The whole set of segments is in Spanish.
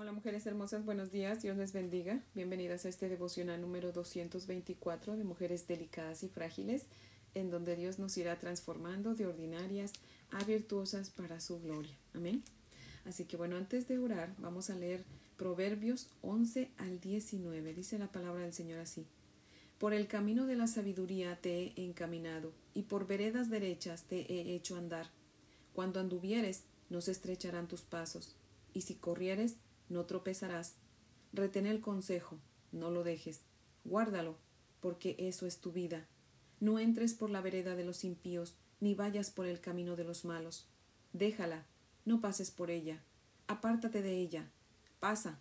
Hola mujeres hermosas, buenos días, Dios les bendiga. Bienvenidas a este devocional número 224 de mujeres delicadas y frágiles, en donde Dios nos irá transformando de ordinarias a virtuosas para su gloria. Amén. Así que bueno, antes de orar, vamos a leer Proverbios 11 al 19. Dice la palabra del Señor así. Por el camino de la sabiduría te he encaminado, y por veredas derechas te he hecho andar. Cuando anduvieres, no se estrecharán tus pasos, y si corrieres, no tropezarás. Retén el consejo, no lo dejes, guárdalo, porque eso es tu vida. No entres por la vereda de los impíos, ni vayas por el camino de los malos. Déjala, no pases por ella, apártate de ella, pasa,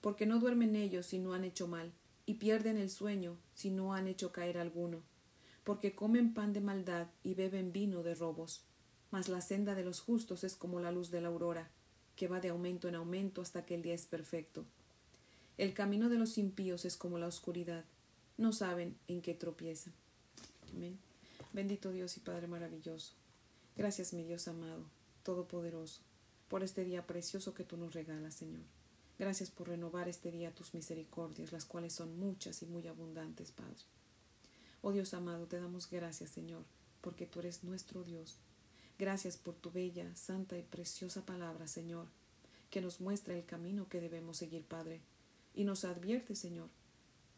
porque no duermen ellos si no han hecho mal, y pierden el sueño si no han hecho caer alguno, porque comen pan de maldad y beben vino de robos. Mas la senda de los justos es como la luz de la aurora, que va de aumento en aumento hasta que el día es perfecto. El camino de los impíos es como la oscuridad, no saben en qué tropiezan. Amén. Bendito Dios y Padre maravilloso. Gracias, mi Dios amado, todopoderoso, por este día precioso que tú nos regalas, Señor. Gracias por renovar este día tus misericordias, las cuales son muchas y muy abundantes, Padre. Oh Dios amado, te damos gracias, Señor, porque tú eres nuestro Dios Gracias por tu bella, santa y preciosa palabra, Señor, que nos muestra el camino que debemos seguir, Padre, y nos advierte, Señor,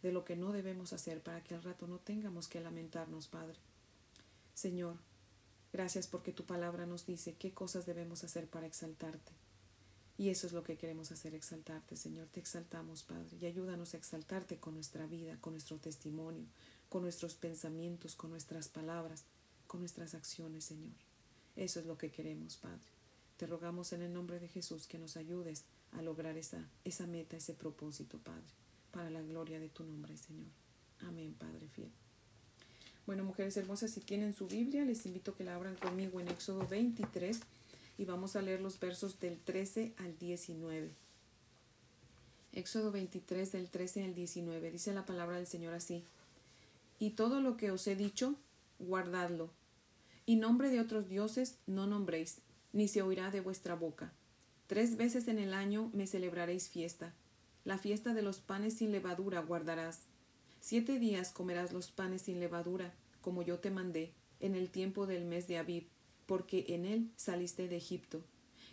de lo que no debemos hacer para que al rato no tengamos que lamentarnos, Padre. Señor, gracias porque tu palabra nos dice qué cosas debemos hacer para exaltarte. Y eso es lo que queremos hacer, exaltarte, Señor. Te exaltamos, Padre, y ayúdanos a exaltarte con nuestra vida, con nuestro testimonio, con nuestros pensamientos, con nuestras palabras, con nuestras acciones, Señor. Eso es lo que queremos, Padre. Te rogamos en el nombre de Jesús que nos ayudes a lograr esa, esa meta, ese propósito, Padre, para la gloria de tu nombre, Señor. Amén, Padre fiel. Bueno, mujeres hermosas, si tienen su Biblia, les invito a que la abran conmigo en Éxodo 23 y vamos a leer los versos del 13 al 19. Éxodo 23 del 13 al 19. Dice la palabra del Señor así. Y todo lo que os he dicho, guardadlo y nombre de otros dioses no nombréis, ni se oirá de vuestra boca. Tres veces en el año me celebraréis fiesta. La fiesta de los panes sin levadura guardarás. Siete días comerás los panes sin levadura, como yo te mandé, en el tiempo del mes de Abib, porque en él saliste de Egipto.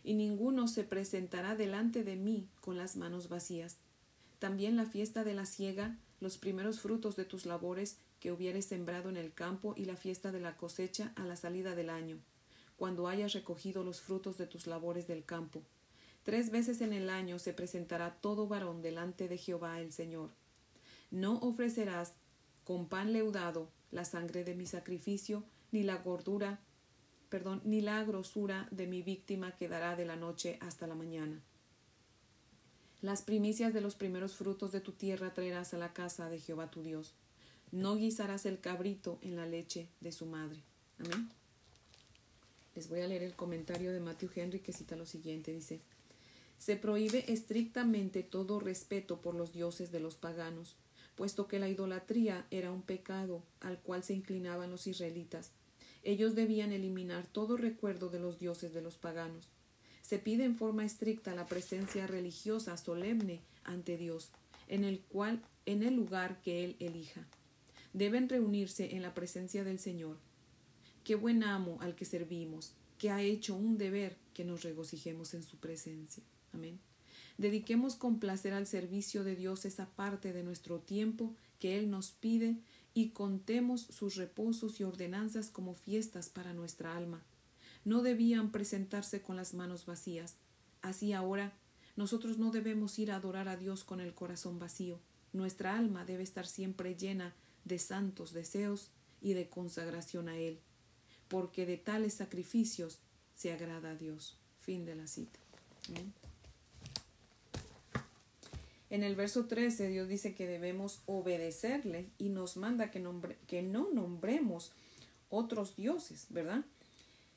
Y ninguno se presentará delante de mí con las manos vacías. También la fiesta de la siega, los primeros frutos de tus labores, que hubieres sembrado en el campo y la fiesta de la cosecha a la salida del año, cuando hayas recogido los frutos de tus labores del campo. Tres veces en el año se presentará todo varón delante de Jehová el Señor. No ofrecerás con pan leudado la sangre de mi sacrificio, ni la gordura, perdón, ni la grosura de mi víctima quedará de la noche hasta la mañana. Las primicias de los primeros frutos de tu tierra traerás a la casa de Jehová tu Dios no guisarás el cabrito en la leche de su madre. Amén. Les voy a leer el comentario de Matthew Henry que cita lo siguiente. Dice, se prohíbe estrictamente todo respeto por los dioses de los paganos, puesto que la idolatría era un pecado al cual se inclinaban los israelitas. Ellos debían eliminar todo recuerdo de los dioses de los paganos. Se pide en forma estricta la presencia religiosa solemne ante Dios, en el cual en el lugar que él elija deben reunirse en la presencia del Señor. Qué buen amo al que servimos, que ha hecho un deber que nos regocijemos en su presencia. Amén. Dediquemos con placer al servicio de Dios esa parte de nuestro tiempo que Él nos pide y contemos sus reposos y ordenanzas como fiestas para nuestra alma. No debían presentarse con las manos vacías. Así ahora, nosotros no debemos ir a adorar a Dios con el corazón vacío. Nuestra alma debe estar siempre llena de santos deseos y de consagración a Él, porque de tales sacrificios se agrada a Dios. Fin de la cita. En el verso 13 Dios dice que debemos obedecerle y nos manda que, que no nombremos otros dioses, ¿verdad?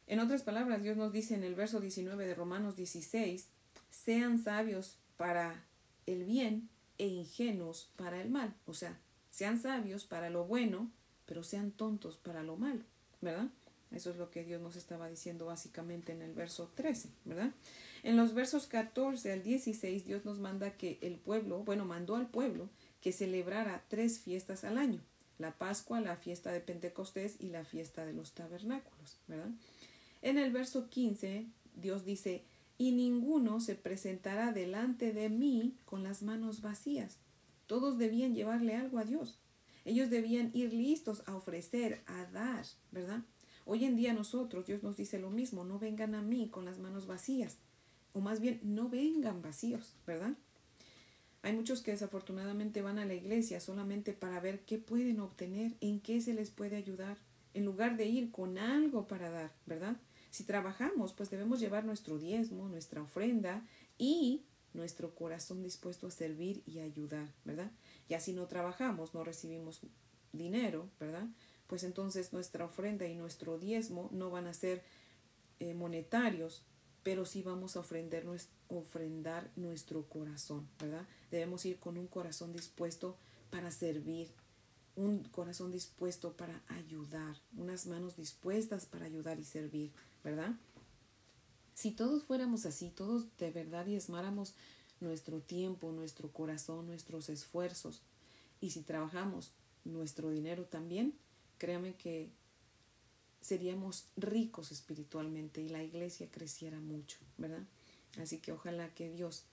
En otras palabras, Dios nos dice en el verso 19 de Romanos 16, sean sabios para el bien e ingenuos para el mal. O sea, sean sabios para lo bueno, pero sean tontos para lo malo, ¿verdad? Eso es lo que Dios nos estaba diciendo básicamente en el verso 13, ¿verdad? En los versos 14 al 16 Dios nos manda que el pueblo, bueno, mandó al pueblo que celebrara tres fiestas al año, la Pascua, la fiesta de Pentecostés y la fiesta de los tabernáculos, ¿verdad? En el verso 15 Dios dice, y ninguno se presentará delante de mí con las manos vacías. Todos debían llevarle algo a Dios. Ellos debían ir listos a ofrecer, a dar, ¿verdad? Hoy en día nosotros, Dios nos dice lo mismo, no vengan a mí con las manos vacías, o más bien, no vengan vacíos, ¿verdad? Hay muchos que desafortunadamente van a la iglesia solamente para ver qué pueden obtener, en qué se les puede ayudar, en lugar de ir con algo para dar, ¿verdad? Si trabajamos, pues debemos llevar nuestro diezmo, nuestra ofrenda y nuestro corazón dispuesto a servir y ayudar, ¿verdad? Y así no trabajamos, no recibimos dinero, ¿verdad? Pues entonces nuestra ofrenda y nuestro diezmo no van a ser eh, monetarios, pero sí vamos a ofrendar, ofrendar nuestro corazón, ¿verdad? Debemos ir con un corazón dispuesto para servir, un corazón dispuesto para ayudar, unas manos dispuestas para ayudar y servir, ¿verdad? Si todos fuéramos así, todos de verdad diezmáramos nuestro tiempo, nuestro corazón, nuestros esfuerzos, y si trabajamos nuestro dinero también, créame que seríamos ricos espiritualmente y la iglesia creciera mucho, ¿verdad? Así que ojalá que Dios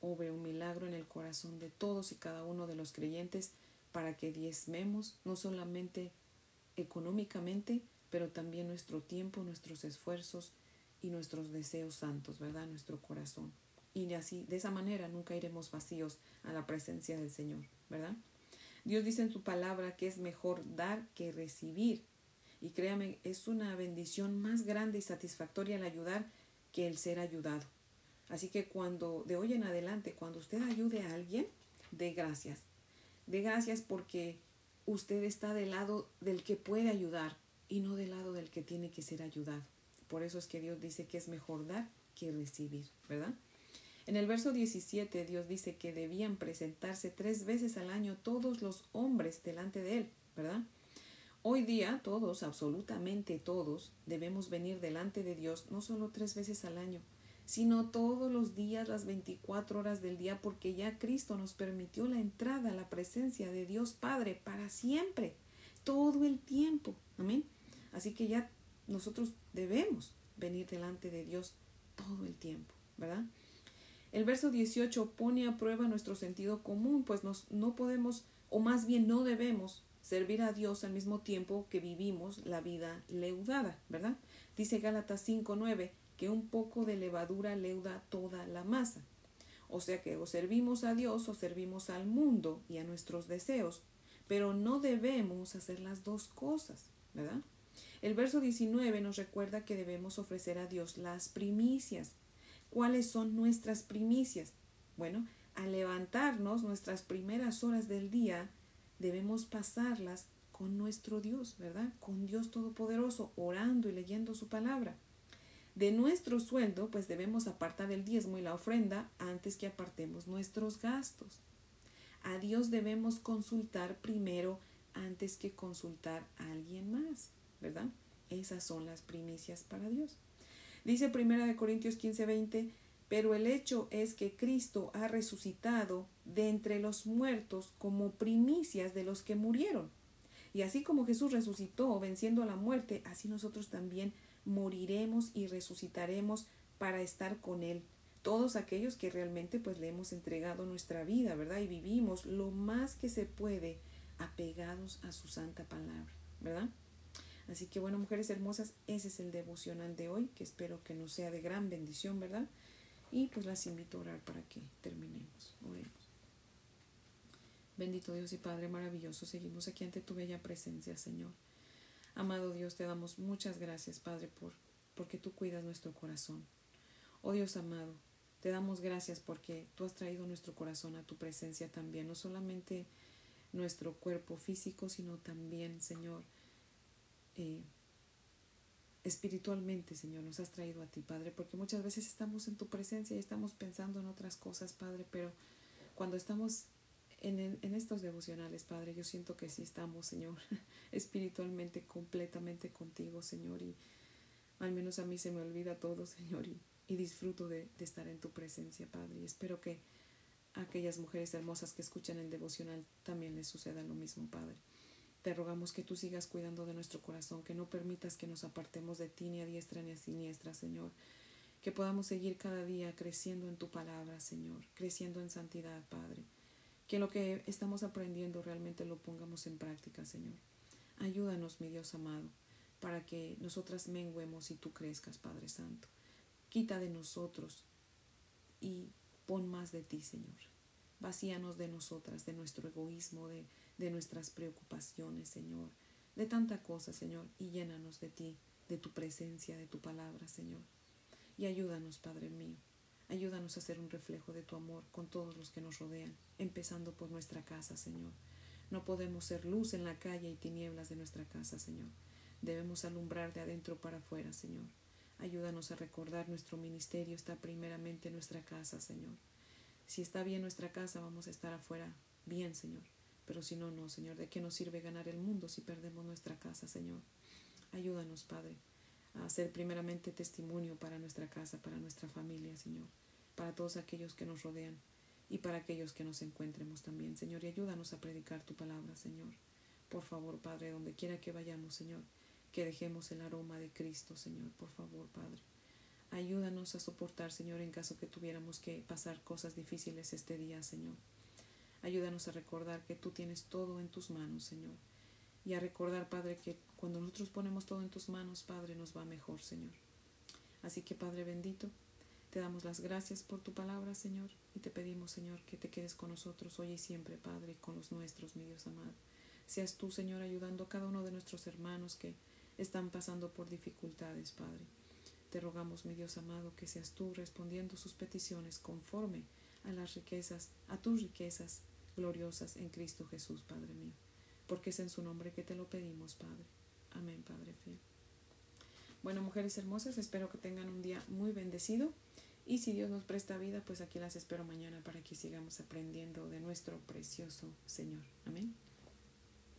obre un milagro en el corazón de todos y cada uno de los creyentes para que diezmemos no solamente económicamente, pero también nuestro tiempo, nuestros esfuerzos y nuestros deseos santos, ¿verdad? Nuestro corazón. Y así, de esa manera, nunca iremos vacíos a la presencia del Señor, ¿verdad? Dios dice en su palabra que es mejor dar que recibir. Y créame, es una bendición más grande y satisfactoria el ayudar que el ser ayudado. Así que cuando, de hoy en adelante, cuando usted ayude a alguien, dé gracias. Dé gracias porque usted está del lado del que puede ayudar y no del lado del que tiene que ser ayudado. Por eso es que Dios dice que es mejor dar que recibir, ¿verdad? En el verso 17 Dios dice que debían presentarse tres veces al año todos los hombres delante de Él, ¿verdad? Hoy día todos, absolutamente todos, debemos venir delante de Dios no solo tres veces al año, sino todos los días, las 24 horas del día, porque ya Cristo nos permitió la entrada a la presencia de Dios Padre para siempre, todo el tiempo. Amén. Así que ya nosotros debemos venir delante de Dios todo el tiempo, ¿verdad? El verso 18 pone a prueba nuestro sentido común, pues nos, no podemos, o más bien no debemos, servir a Dios al mismo tiempo que vivimos la vida leudada, ¿verdad? Dice Gálatas 5.9 que un poco de levadura leuda toda la masa. O sea que o servimos a Dios o servimos al mundo y a nuestros deseos, pero no debemos hacer las dos cosas, ¿verdad? El verso 19 nos recuerda que debemos ofrecer a Dios las primicias. ¿Cuáles son nuestras primicias? Bueno, al levantarnos nuestras primeras horas del día, debemos pasarlas con nuestro Dios, ¿verdad? Con Dios Todopoderoso, orando y leyendo su palabra. De nuestro sueldo, pues debemos apartar el diezmo y la ofrenda antes que apartemos nuestros gastos. A Dios debemos consultar primero antes que consultar a alguien más. ¿Verdad? Esas son las primicias para Dios. Dice Primera de Corintios 15, 20, pero el hecho es que Cristo ha resucitado de entre los muertos como primicias de los que murieron. Y así como Jesús resucitó venciendo a la muerte, así nosotros también moriremos y resucitaremos para estar con Él. Todos aquellos que realmente pues le hemos entregado nuestra vida, ¿verdad? Y vivimos lo más que se puede apegados a su santa palabra, ¿verdad? Así que bueno, mujeres hermosas, ese es el devocional de hoy, que espero que nos sea de gran bendición, ¿verdad? Y pues las invito a orar para que terminemos. Oremos. Bendito Dios y Padre maravilloso, seguimos aquí ante tu bella presencia, Señor. Amado Dios, te damos muchas gracias, Padre, por porque tú cuidas nuestro corazón. Oh Dios amado, te damos gracias porque tú has traído nuestro corazón a tu presencia también, no solamente nuestro cuerpo físico, sino también, Señor, eh, espiritualmente, Señor, nos has traído a ti, Padre, porque muchas veces estamos en tu presencia y estamos pensando en otras cosas, Padre, pero cuando estamos en, en estos devocionales, Padre, yo siento que sí estamos, Señor, espiritualmente completamente contigo, Señor, y al menos a mí se me olvida todo, Señor, y y disfruto de, de estar en tu presencia, Padre. Y espero que aquellas mujeres hermosas que escuchan el devocional también les suceda lo mismo, Padre. Te rogamos que tú sigas cuidando de nuestro corazón, que no permitas que nos apartemos de ti ni a diestra ni a siniestra, Señor. Que podamos seguir cada día creciendo en tu palabra, Señor, creciendo en santidad, Padre. Que lo que estamos aprendiendo realmente lo pongamos en práctica, Señor. Ayúdanos, mi Dios amado, para que nosotras menguemos y tú crezcas, Padre Santo. Quita de nosotros y pon más de ti, Señor. Vacíanos de nosotras, de nuestro egoísmo, de, de nuestras preocupaciones, Señor, de tanta cosa, Señor, y llénanos de ti, de tu presencia, de tu palabra, Señor. Y ayúdanos, Padre mío, ayúdanos a ser un reflejo de tu amor con todos los que nos rodean, empezando por nuestra casa, Señor. No podemos ser luz en la calle y tinieblas de nuestra casa, Señor. Debemos alumbrar de adentro para afuera, Señor. Ayúdanos a recordar nuestro ministerio está primeramente en nuestra casa, Señor. Si está bien nuestra casa, vamos a estar afuera bien, Señor. Pero si no, no, Señor, ¿de qué nos sirve ganar el mundo si perdemos nuestra casa, Señor? Ayúdanos, Padre, a ser primeramente testimonio para nuestra casa, para nuestra familia, Señor, para todos aquellos que nos rodean y para aquellos que nos encuentremos también, Señor. Y ayúdanos a predicar tu palabra, Señor. Por favor, Padre, donde quiera que vayamos, Señor, que dejemos el aroma de Cristo, Señor. Por favor, Padre. Ayúdanos a soportar, Señor, en caso que tuviéramos que pasar cosas difíciles este día, Señor. Ayúdanos a recordar que tú tienes todo en tus manos, Señor. Y a recordar, Padre, que cuando nosotros ponemos todo en tus manos, Padre, nos va mejor, Señor. Así que, Padre bendito, te damos las gracias por tu palabra, Señor, y te pedimos, Señor, que te quedes con nosotros hoy y siempre, Padre, con los nuestros, mi Dios amado. Seas tú, Señor, ayudando a cada uno de nuestros hermanos que están pasando por dificultades, Padre. Te rogamos, mi Dios amado, que seas tú respondiendo sus peticiones conforme a las riquezas, a tus riquezas gloriosas en Cristo Jesús, Padre mío, porque es en su nombre que te lo pedimos, Padre. Amén, Padre fiel. Bueno, mujeres hermosas, espero que tengan un día muy bendecido y si Dios nos presta vida, pues aquí las espero mañana para que sigamos aprendiendo de nuestro precioso Señor. Amén.